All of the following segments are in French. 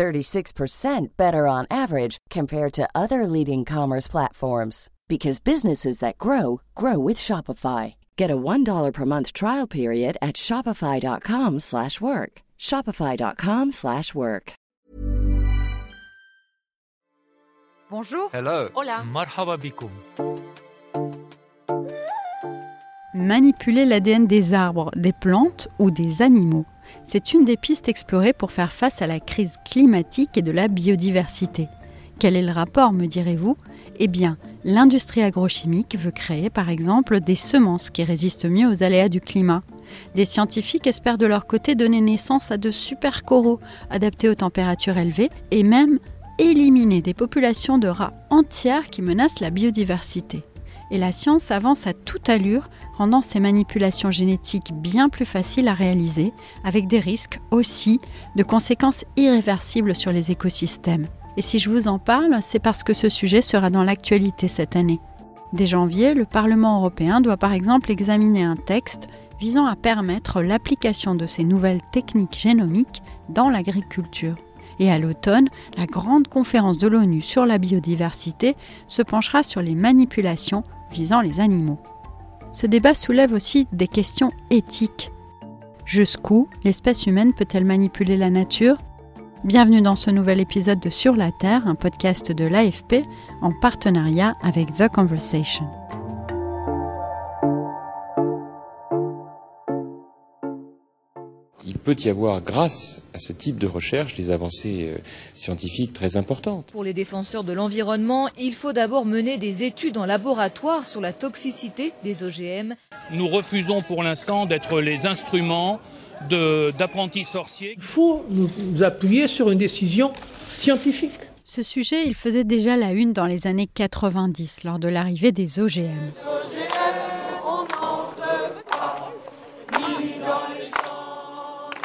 36% better on average compared to other leading commerce platforms because businesses that grow grow with Shopify. Get a $1 per month trial period at Shopify.com slash work. Shopify.com slash work. Bonjour. Hello. Hola. Marhaba. Manipuler l'ADN des arbres, des plantes ou des animaux c'est une des pistes explorées pour faire face à la crise climatique et de la biodiversité. Quel est le rapport, me direz-vous? Eh bien, l'industrie agrochimique veut créer par exemple des semences qui résistent mieux aux aléas du climat. Des scientifiques espèrent de leur côté donner naissance à de super coraux adaptés aux températures élevées et même éliminer des populations de rats entières qui menacent la biodiversité. Et la science avance à toute allure, rendant ces manipulations génétiques bien plus faciles à réaliser, avec des risques aussi de conséquences irréversibles sur les écosystèmes. Et si je vous en parle, c'est parce que ce sujet sera dans l'actualité cette année. Dès janvier, le Parlement européen doit par exemple examiner un texte visant à permettre l'application de ces nouvelles techniques génomiques dans l'agriculture. Et à l'automne, la grande conférence de l'ONU sur la biodiversité se penchera sur les manipulations visant les animaux. Ce débat soulève aussi des questions éthiques. Jusqu'où l'espèce humaine peut-elle manipuler la nature? Bienvenue dans ce nouvel épisode de Sur la Terre, un podcast de l'AFP en partenariat avec The Conversation. Il peut y avoir, grâce à ce type de recherche, des avancées euh, scientifiques très importantes. Pour les défenseurs de l'environnement, il faut d'abord mener des études en laboratoire sur la toxicité des OGM. Nous refusons pour l'instant d'être les instruments de- d'apprentis sorciers. Il faut nous nous appuyer sur une décision scientifique. Ce sujet, il faisait déjà la une dans les années 90 lors de l'arrivée des OGM.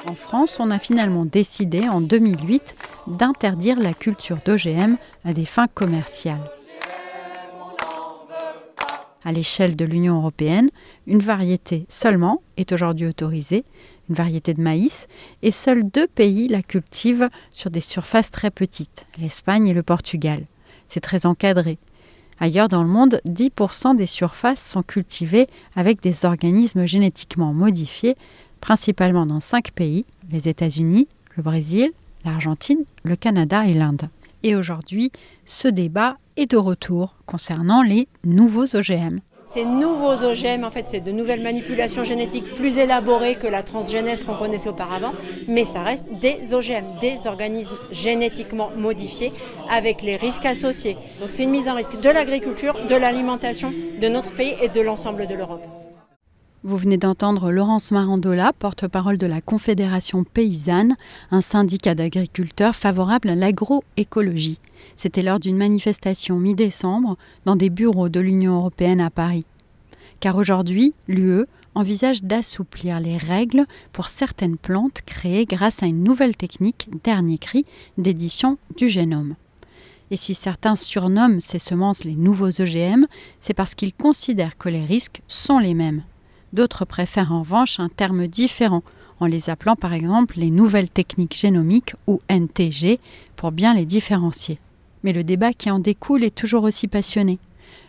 En France, on a finalement décidé en 2008 d'interdire la culture d'OGM à des fins commerciales. À l'échelle de l'Union européenne, une variété seulement est aujourd'hui autorisée, une variété de maïs, et seuls deux pays la cultivent sur des surfaces très petites, l'Espagne et le Portugal. C'est très encadré. Ailleurs dans le monde, 10% des surfaces sont cultivées avec des organismes génétiquement modifiés, principalement dans cinq pays, les États-Unis, le Brésil, l'Argentine, le Canada et l'Inde. Et aujourd'hui, ce débat est de retour concernant les nouveaux OGM. Ces nouveaux OGM, en fait, c'est de nouvelles manipulations génétiques plus élaborées que la transgénèse qu'on connaissait auparavant, mais ça reste des OGM, des organismes génétiquement modifiés avec les risques associés. Donc c'est une mise en risque de l'agriculture, de l'alimentation de notre pays et de l'ensemble de l'Europe. Vous venez d'entendre Laurence Marandola, porte-parole de la Confédération paysanne, un syndicat d'agriculteurs favorable à l'agroécologie. C'était lors d'une manifestation mi-décembre dans des bureaux de l'Union européenne à Paris. Car aujourd'hui, l'UE envisage d'assouplir les règles pour certaines plantes créées grâce à une nouvelle technique, dernier cri, d'édition du génome. Et si certains surnomment ces semences les nouveaux OGM, c'est parce qu'ils considèrent que les risques sont les mêmes. D'autres préfèrent en revanche un terme différent, en les appelant par exemple les nouvelles techniques génomiques ou NTG, pour bien les différencier. Mais le débat qui en découle est toujours aussi passionné.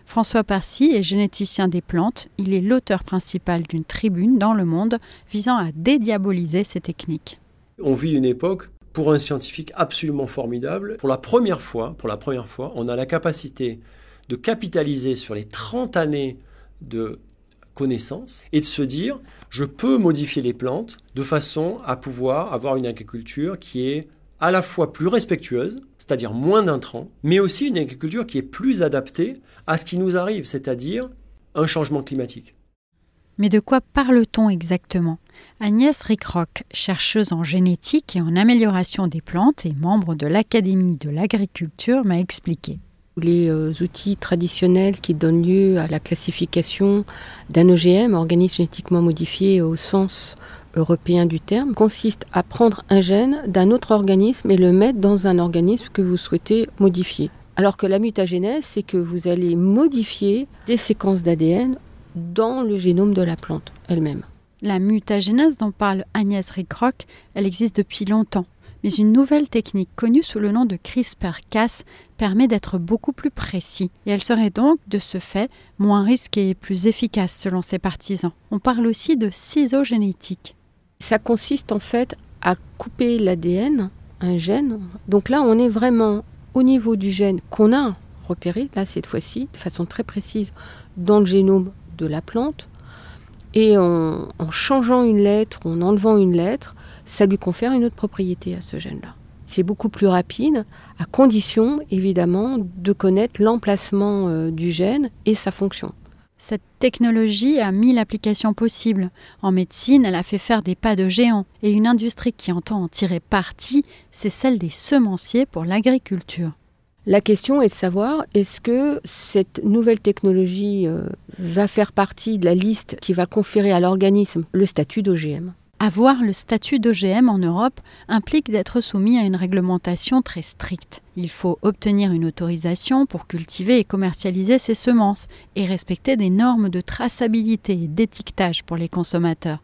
François Parcy est généticien des plantes, il est l'auteur principal d'une tribune dans le monde visant à dédiaboliser ces techniques. On vit une époque pour un scientifique absolument formidable. Pour la première fois, pour la première fois, on a la capacité de capitaliser sur les 30 années de connaissances et de se dire je peux modifier les plantes de façon à pouvoir avoir une agriculture qui est à la fois plus respectueuse, c'est-à-dire moins d'intrants, mais aussi une agriculture qui est plus adaptée à ce qui nous arrive, c'est-à-dire un changement climatique. Mais de quoi parle-t-on exactement? Agnès Rickrock, chercheuse en génétique et en amélioration des plantes et membre de l'Académie de l'agriculture, m'a expliqué. Les euh, outils traditionnels qui donnent lieu à la classification d'un OGM, organisme génétiquement modifié au sens européen du terme, consistent à prendre un gène d'un autre organisme et le mettre dans un organisme que vous souhaitez modifier. Alors que la mutagénèse, c'est que vous allez modifier des séquences d'ADN dans le génome de la plante elle-même. La mutagénèse dont parle Agnès Rickrock, elle existe depuis longtemps. Mais une nouvelle technique connue sous le nom de CRISPR-Cas permet d'être beaucoup plus précis. Et elle serait donc, de ce fait, moins risquée et plus efficace selon ses partisans. On parle aussi de ciseaux génétiques. Ça consiste en fait à couper l'ADN, un gène. Donc là, on est vraiment au niveau du gène qu'on a repéré, là cette fois-ci, de façon très précise, dans le génome de la plante. Et en, en changeant une lettre, en enlevant une lettre, ça lui confère une autre propriété à ce gène-là. C'est beaucoup plus rapide, à condition évidemment de connaître l'emplacement euh, du gène et sa fonction. Cette technologie a mille applications possibles. En médecine, elle a fait faire des pas de géant. Et une industrie qui entend en tirer parti, c'est celle des semenciers pour l'agriculture. La question est de savoir est-ce que cette nouvelle technologie euh, va faire partie de la liste qui va conférer à l'organisme le statut d'OGM avoir le statut d'OGM en Europe implique d'être soumis à une réglementation très stricte. Il faut obtenir une autorisation pour cultiver et commercialiser ces semences et respecter des normes de traçabilité et d'étiquetage pour les consommateurs.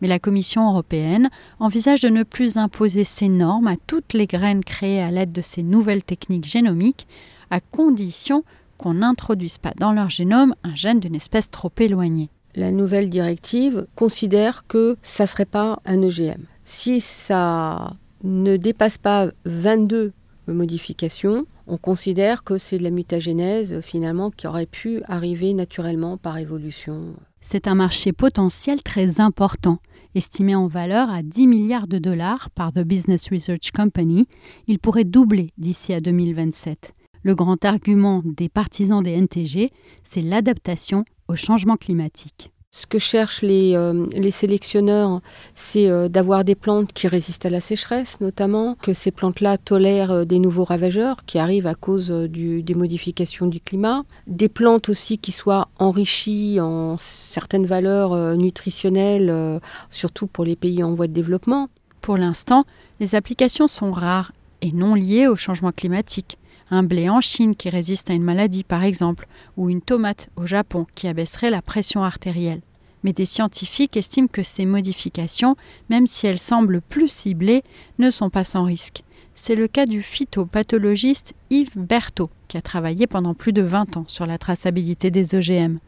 Mais la Commission européenne envisage de ne plus imposer ces normes à toutes les graines créées à l'aide de ces nouvelles techniques génomiques, à condition qu'on n'introduise pas dans leur génome un gène d'une espèce trop éloignée la nouvelle directive considère que ça ne serait pas un OGM. Si ça ne dépasse pas 22 modifications, on considère que c'est de la mutagénèse finalement qui aurait pu arriver naturellement par évolution. C'est un marché potentiel très important. Estimé en valeur à 10 milliards de dollars par The Business Research Company, il pourrait doubler d'ici à 2027. Le grand argument des partisans des NTG, c'est l'adaptation au changement climatique. Ce que cherchent les, euh, les sélectionneurs, c'est euh, d'avoir des plantes qui résistent à la sécheresse notamment, que ces plantes-là tolèrent euh, des nouveaux ravageurs qui arrivent à cause du, des modifications du climat, des plantes aussi qui soient enrichies en certaines valeurs nutritionnelles, surtout pour les pays en voie de développement. Pour l'instant, les applications sont rares et non liées au changement climatique un blé en Chine qui résiste à une maladie par exemple, ou une tomate au Japon qui abaisserait la pression artérielle. Mais des scientifiques estiment que ces modifications, même si elles semblent plus ciblées, ne sont pas sans risque. C'est le cas du phytopathologiste Yves Berthaud, qui a travaillé pendant plus de 20 ans sur la traçabilité des OGM.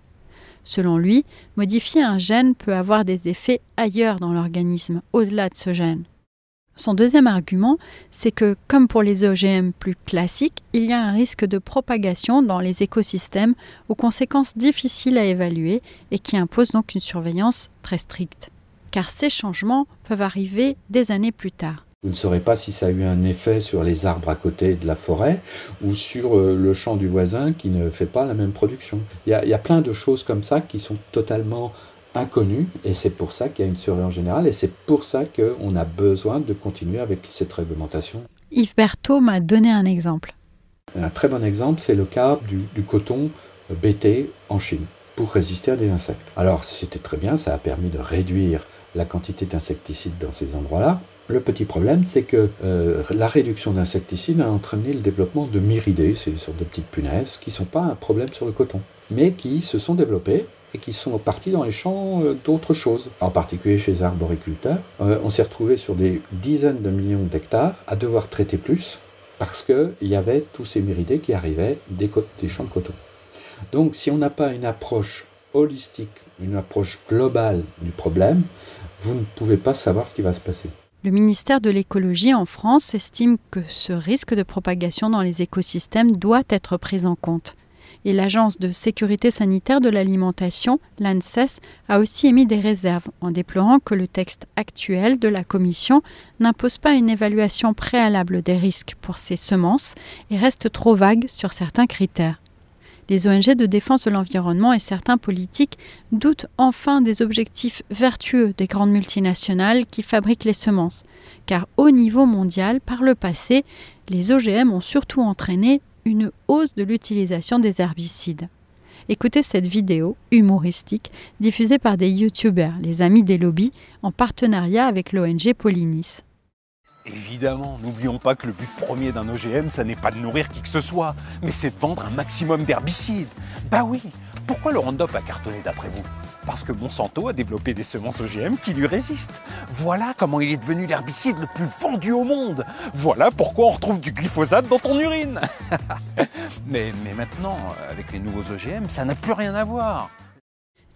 Selon lui, modifier un gène peut avoir des effets ailleurs dans l'organisme, au-delà de ce gène. Son deuxième argument, c'est que, comme pour les OGM plus classiques, il y a un risque de propagation dans les écosystèmes aux conséquences difficiles à évaluer et qui imposent donc une surveillance très stricte. Car ces changements peuvent arriver des années plus tard. Vous ne saurez pas si ça a eu un effet sur les arbres à côté de la forêt ou sur euh, le champ du voisin qui ne fait pas la même production. Il y a, il y a plein de choses comme ça qui sont totalement inconnu et c'est pour ça qu'il y a une surveillance générale et c'est pour ça qu'on a besoin de continuer avec cette réglementation. Yves Berthaud m'a donné un exemple. Un très bon exemple, c'est le cas du, du coton BT en Chine pour résister à des insectes. Alors c'était très bien, ça a permis de réduire la quantité d'insecticides dans ces endroits-là. Le petit problème, c'est que euh, la réduction d'insecticides a entraîné le développement de myridés, c'est une sorte de petites punaises, qui ne sont pas un problème sur le coton, mais qui se sont développées et qui sont partis dans les champs euh, d'autres choses. En particulier chez les arboriculteurs, euh, on s'est retrouvé sur des dizaines de millions d'hectares à devoir traiter plus parce qu'il y avait tous ces myridés qui arrivaient des, des champs de coton. Donc si on n'a pas une approche holistique, une approche globale du problème, vous ne pouvez pas savoir ce qui va se passer. Le ministère de l'écologie en France estime que ce risque de propagation dans les écosystèmes doit être pris en compte et l'Agence de sécurité sanitaire de l'alimentation, l'ANSES, a aussi émis des réserves en déplorant que le texte actuel de la Commission n'impose pas une évaluation préalable des risques pour ces semences et reste trop vague sur certains critères. Les ONG de défense de l'environnement et certains politiques doutent enfin des objectifs vertueux des grandes multinationales qui fabriquent les semences, car au niveau mondial, par le passé, les OGM ont surtout entraîné une hausse de l'utilisation des herbicides. Écoutez cette vidéo humoristique diffusée par des youtubeurs, les amis des lobbies, en partenariat avec l'ONG Polynis. Évidemment, n'oublions pas que le but premier d'un OGM, ça n'est pas de nourrir qui que ce soit, mais c'est de vendre un maximum d'herbicides. Bah oui, pourquoi le Roundup a cartonné d'après vous? Parce que Monsanto a développé des semences OGM qui lui résistent. Voilà comment il est devenu l'herbicide le plus vendu au monde. Voilà pourquoi on retrouve du glyphosate dans ton urine. mais, maintenant, avec les nouveaux OGM, ça n'a plus rien à voir.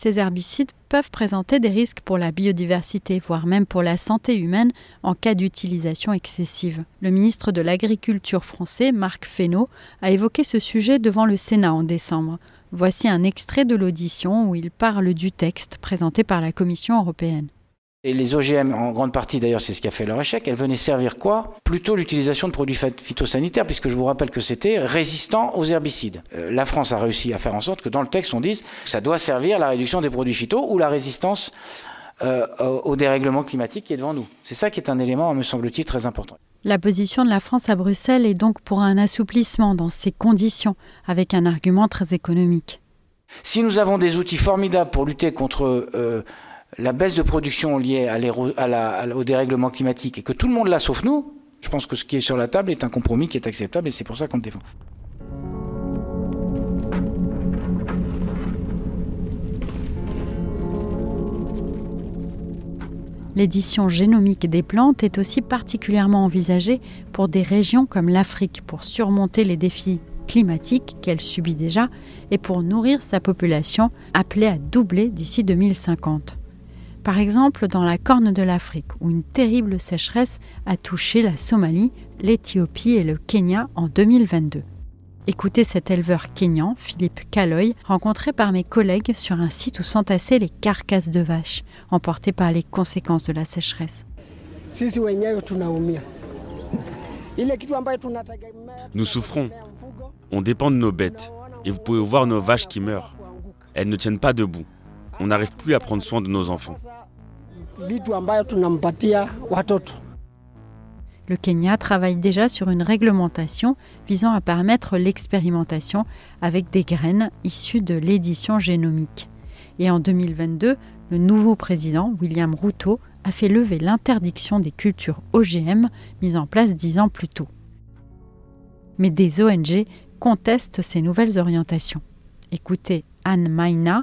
Ces herbicides peuvent présenter des risques pour la biodiversité, voire même pour la santé humaine en cas d'utilisation excessive. Le ministre de l'Agriculture français, Marc Fesneau, a évoqué ce sujet devant le Sénat en décembre. Voici un extrait de l'audition où il parle du texte présenté par la Commission européenne. Et les OGM, en grande partie d'ailleurs, c'est ce qui a fait leur échec, elles venaient servir quoi? Plutôt l'utilisation de produits phytosanitaires, puisque je vous rappelle que c'était résistant aux herbicides. Euh, la France a réussi à faire en sorte que dans le texte, on dise que ça doit servir la réduction des produits phyto ou la résistance euh, au dérèglement climatique qui est devant nous. C'est ça qui est un élément, me semble-t-il, très important. La position de la France à Bruxelles est donc pour un assouplissement dans ces conditions, avec un argument très économique. Si nous avons des outils formidables pour lutter contre euh, la baisse de production liée au dérèglement climatique et que tout le monde l'a sauf nous, je pense que ce qui est sur la table est un compromis qui est acceptable et c'est pour ça qu'on le défend. L'édition génomique des plantes est aussi particulièrement envisagée pour des régions comme l'Afrique pour surmonter les défis climatiques qu'elle subit déjà et pour nourrir sa population appelée à doubler d'ici 2050. Par exemple, dans la Corne de l'Afrique, où une terrible sécheresse a touché la Somalie, l'Éthiopie et le Kenya en 2022. Écoutez cet éleveur kényan, Philippe Kaloy, rencontré par mes collègues sur un site où s'entassaient les carcasses de vaches, emportées par les conséquences de la sécheresse. Nous souffrons. On dépend de nos bêtes. Et vous pouvez voir nos vaches qui meurent. Elles ne tiennent pas debout. On n'arrive plus à prendre soin de nos enfants. Le Kenya travaille déjà sur une réglementation visant à permettre l'expérimentation avec des graines issues de l'édition génomique. Et en 2022, le nouveau président, William Ruto, a fait lever l'interdiction des cultures OGM mise en place dix ans plus tôt. Mais des ONG contestent ces nouvelles orientations. Écoutez Anne Maina,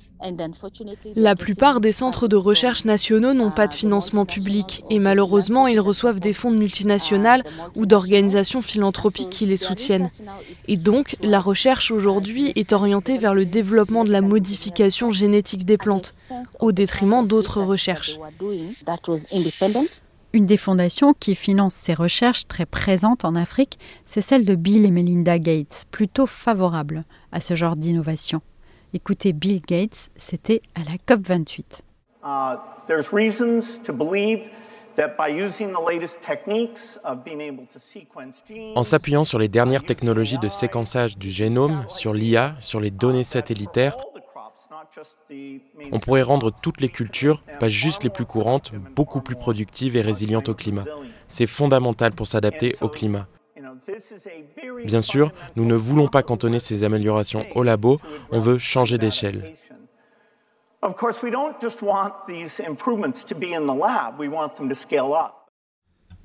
La plupart des centres de recherche nationaux n'ont pas de financement public et malheureusement ils reçoivent des fonds de multinationales ou d'organisations philanthropiques qui les soutiennent. Et donc la recherche aujourd'hui est orientée vers le développement de la modification génétique des plantes au détriment d'autres recherches. Une des fondations qui finance ces recherches très présentes en Afrique, c'est celle de Bill et Melinda Gates, plutôt favorable à ce genre d'innovation. Écoutez Bill Gates, c'était à la COP 28. Uh, en s'appuyant sur les dernières technologies de séquençage du génome, sur l'IA, sur les données satellitaires, on pourrait rendre toutes les cultures, pas juste les plus courantes, beaucoup plus productives et résilientes au climat. C'est fondamental pour s'adapter au climat. Bien sûr, nous ne voulons pas cantonner ces améliorations au labo, on veut changer d'échelle.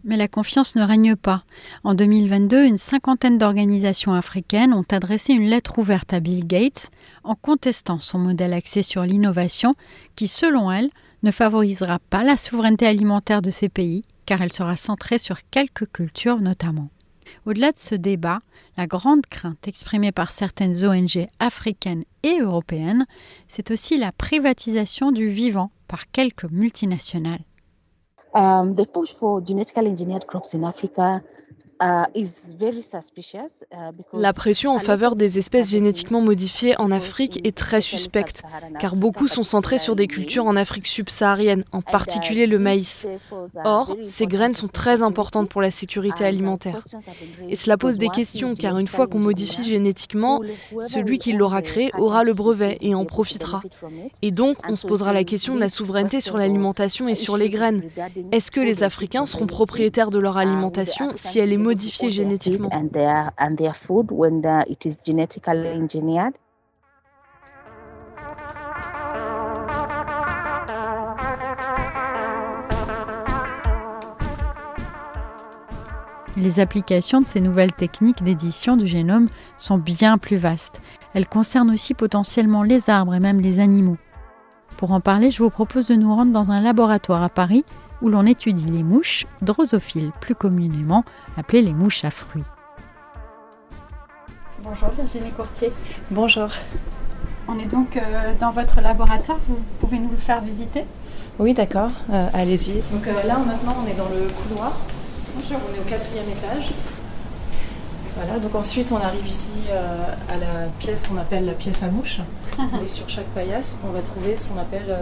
Mais la confiance ne règne pas. En 2022, une cinquantaine d'organisations africaines ont adressé une lettre ouverte à Bill Gates en contestant son modèle axé sur l'innovation qui, selon elles, ne favorisera pas la souveraineté alimentaire de ces pays, car elle sera centrée sur quelques cultures notamment. Au-delà de ce débat, la grande crainte exprimée par certaines ONG africaines et européennes, c'est aussi la privatisation du vivant par quelques multinationales. Africa La pression en faveur des espèces génétiquement modifiées en Afrique est très suspecte, car beaucoup sont centrés sur des cultures en Afrique subsaharienne, en particulier le maïs. Or, ces graines sont très importantes pour la sécurité alimentaire. Et cela pose des questions, car une fois qu'on modifie génétiquement, celui qui l'aura créé aura le brevet et en profitera. Et donc, on se posera la question de la souveraineté sur l'alimentation et sur les graines. Est-ce que les Africains seront propriétaires de leur alimentation si elle est modifiée génétiquement Les applications de ces nouvelles techniques d'édition du génome sont bien plus vastes. Elles concernent aussi potentiellement les arbres et même les animaux. Pour en parler, je vous propose de nous rendre dans un laboratoire à Paris où l'on étudie les mouches drosophiles, plus communément appelées les mouches à fruits. Bonjour Virginie Courtier. Bonjour. On est donc euh, dans votre laboratoire, vous pouvez nous le faire visiter? Oui, d'accord, euh, allez-y. Donc euh, là, maintenant, on est dans le couloir. Bonjour. On est au quatrième étage. Voilà, donc ensuite on arrive ici à la pièce qu'on appelle la pièce à mouches. Et sur chaque paillasse, on va trouver ce qu'on appelle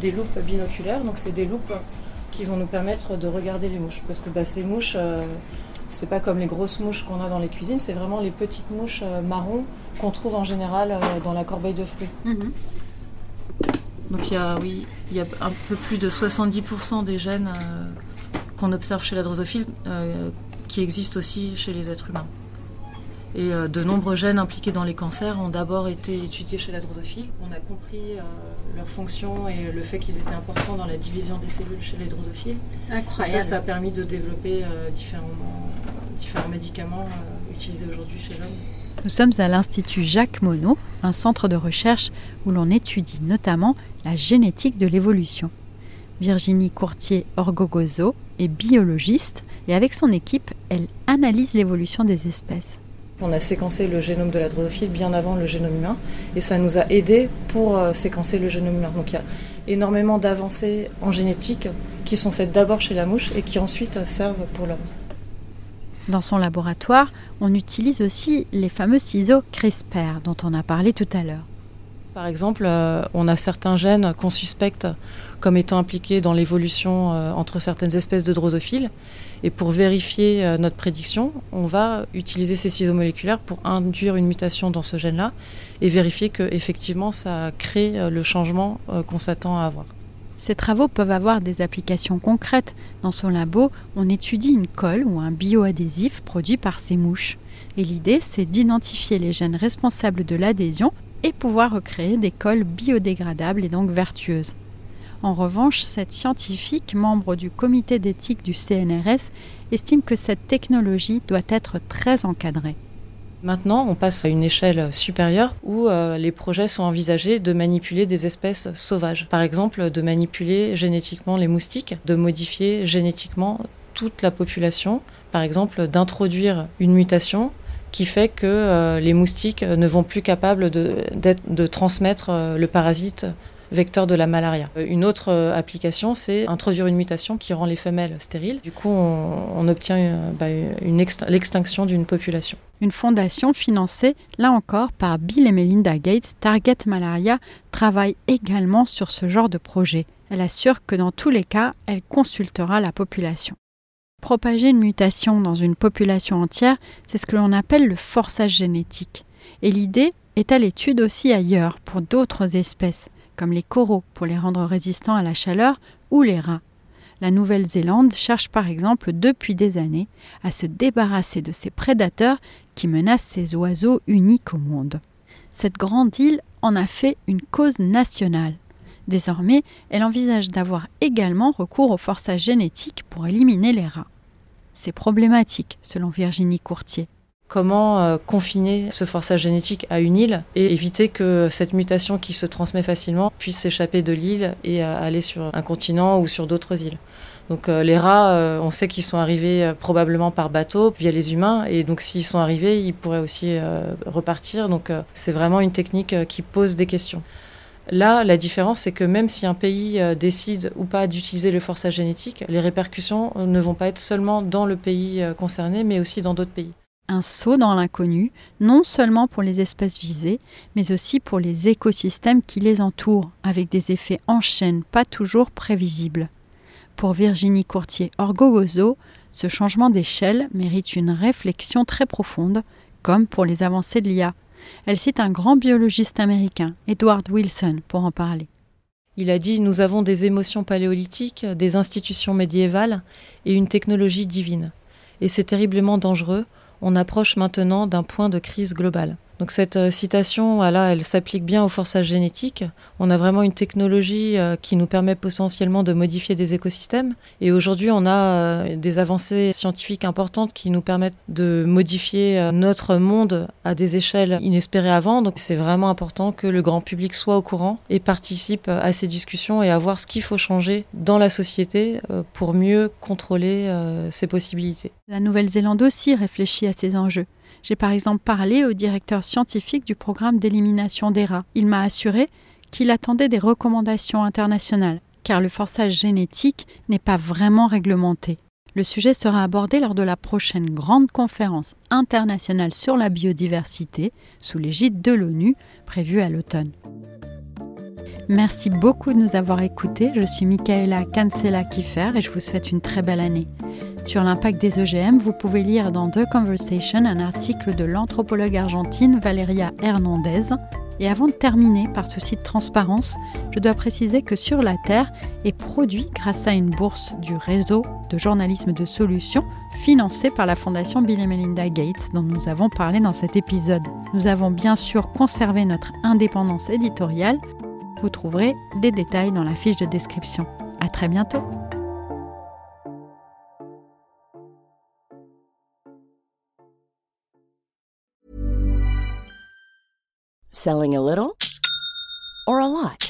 des loupes binoculaires. Donc c'est des loupes qui vont nous permettre de regarder les mouches. Parce que bah, ces mouches, c'est pas comme les grosses mouches qu'on a dans les cuisines, c'est vraiment les petites mouches marron qu'on trouve en général dans la corbeille de fruits. Mhm. Donc il y a, oui, il y a un peu plus de 70% des gènes qu'on observe chez la drosophile euh, qui existent aussi chez les êtres humains. Et euh, de nombreux gènes impliqués dans les cancers ont d'abord été étudiés chez la drosophile. On a compris euh, leur fonction et le fait qu'ils étaient importants dans la division des cellules chez les drosophiles. Incroyable. Et ça, ça a permis de développer différents, différents médicaments utilisés aujourd'hui chez l'homme. Nous sommes à l'Institut Jacques Monod, un centre de recherche où l'on étudie notamment la génétique de l'évolution. Virginie Courtier-Orgogozo est biologiste et avec son équipe, elle analyse l'évolution des espèces. On a séquencé le génome de la drosophile bien avant le génome humain et ça nous a aidé pour euh, séquencer le génome humain. Donc il y a énormément d'avancées en génétique qui sont faites d'abord chez la mouche et qui ensuite servent pour l'homme. Dans son laboratoire, on utilise aussi les fameux ciseaux CRISPR dont on a parlé tout à l'heure. Par exemple, euh, on a certains gènes qu'on suspecte comme étant impliqués dans l'évolution euh, entre certaines espèces de drosophiles. Et pour vérifier euh, notre prédiction, on va utiliser ces ciseaux moléculaires pour induire une mutation dans ce gène-là et vérifier que effectivement ça crée le changement qu'on s'attend à avoir. Ces travaux peuvent avoir des applications concrètes. Dans son labo, on étudie une colle ou un bioadhésif produit par ces mouches. Et l'idée, c'est d'identifier les gènes responsables de l'adhésion et pouvoir recréer des colles biodégradables et donc vertueuses. En revanche, cette scientifique, membre du comité d'éthique du CNRS, estime que cette technologie doit être très encadrée. Maintenant, on passe à une échelle supérieure où euh, les projets sont envisagés de manipuler des espèces sauvages. Par exemple, de manipuler génétiquement les moustiques, de modifier génétiquement toute la population. Par exemple, d'introduire une mutation qui fait que euh, les moustiques ne vont plus capables de, transmettre euh, le parasite vecteur de la malaria. Euh, une autre application, c'est introduire une mutation qui rend les femelles stériles. Du coup, on, obtient bah, l'extinction d'une population. Une fondation financée, là encore, par Bill et Melinda Gates, Target Malaria, travaille également sur ce genre de projet. Elle assure que dans tous les cas, elle consultera la population. Propager une mutation dans une population entière, c'est ce que l'on appelle le forçage génétique. Et l'idée est à l'étude aussi ailleurs, pour d'autres espèces, comme les coraux, pour les rendre résistants à la chaleur, ou les rats. La Nouvelle-Zélande cherche par exemple depuis des années à se débarrasser de ces prédateurs qui menacent ces oiseaux uniques au monde. Cette grande île en a fait une cause nationale. Désormais, elle envisage d'avoir également recours au forçage génétique pour éliminer les rats. C'est problématique, selon Virginie Courtier. Comment euh, confiner ce forçage génétique à une île et éviter que cette mutation qui se transmet facilement puisse s'échapper de l'île et euh, aller sur un continent ou sur d'autres îles. Donc euh, les rats, on sait qu'ils sont arrivés probablement par bateau via les humains, et donc s'ils sont arrivés, ils pourraient aussi repartir. Donc c'est vraiment une technique qui pose des questions. Là, la différence, c'est que même si un pays décide ou pas d'utiliser le forçage génétique, les répercussions ne vont pas être seulement dans le pays concerné, mais aussi dans d'autres pays. Un saut dans l'inconnu, non seulement pour les espèces visées, mais aussi pour les écosystèmes qui les entourent, avec des effets en chaîne pas toujours prévisibles. Pour Virginie Courtier-Orgogozo, ce changement d'échelle mérite une réflexion très profonde, comme pour les avancées de l'IA. Elle cite un grand biologiste américain, Edward Wilson, pour en parler. Il a dit Nous avons des émotions paléolithiques, des institutions médiévales et une technologie divine. Et c'est terriblement dangereux. On approche maintenant d'un point de crise globale. Donc cette euh, citation, elle s'applique bien au forçage génétique. On a vraiment une technologie euh, qui nous permet potentiellement de modifier des écosystèmes. Et aujourd'hui, on a euh, des avancées scientifiques importantes qui nous permettent de modifier notre monde à des échelles inespérées avant. Donc c'est vraiment important que le grand public soit au courant et participe à ces discussions et à voir ce qu'il faut changer dans la société pour mieux contrôler ces possibilités. La Nouvelle-Zélande aussi réfléchit à ces enjeux. J'ai par exemple parlé au directeur scientifique du programme d'élimination des rats. Il m'a assuré qu'il attendait des recommandations internationales, car le forçage génétique n'est pas vraiment réglementé. Le sujet sera abordé lors de la prochaine grande conférence internationale sur la biodiversité sous l'égide de l'ONU prévue à l'automne. Merci beaucoup de nous avoir écoutés. Je suis Michaela Cancela-Kiffer et je vous souhaite une très belle année. Sur l'impact des OGM, vous pouvez lire dans The Conversation un article de l'anthropologue argentine Valeria Hernandez. Et avant de terminer par souci de transparence, je dois préciser que Sur la Terre est produit grâce à une bourse du réseau de journalisme de solutions financée par la fondation Bill et Melinda Gates dont nous avons parlé dans cet épisode. Nous avons bien sûr conservé notre indépendance éditoriale vous trouverez des détails dans la fiche de description. À très bientôt! Selling a little or a lot?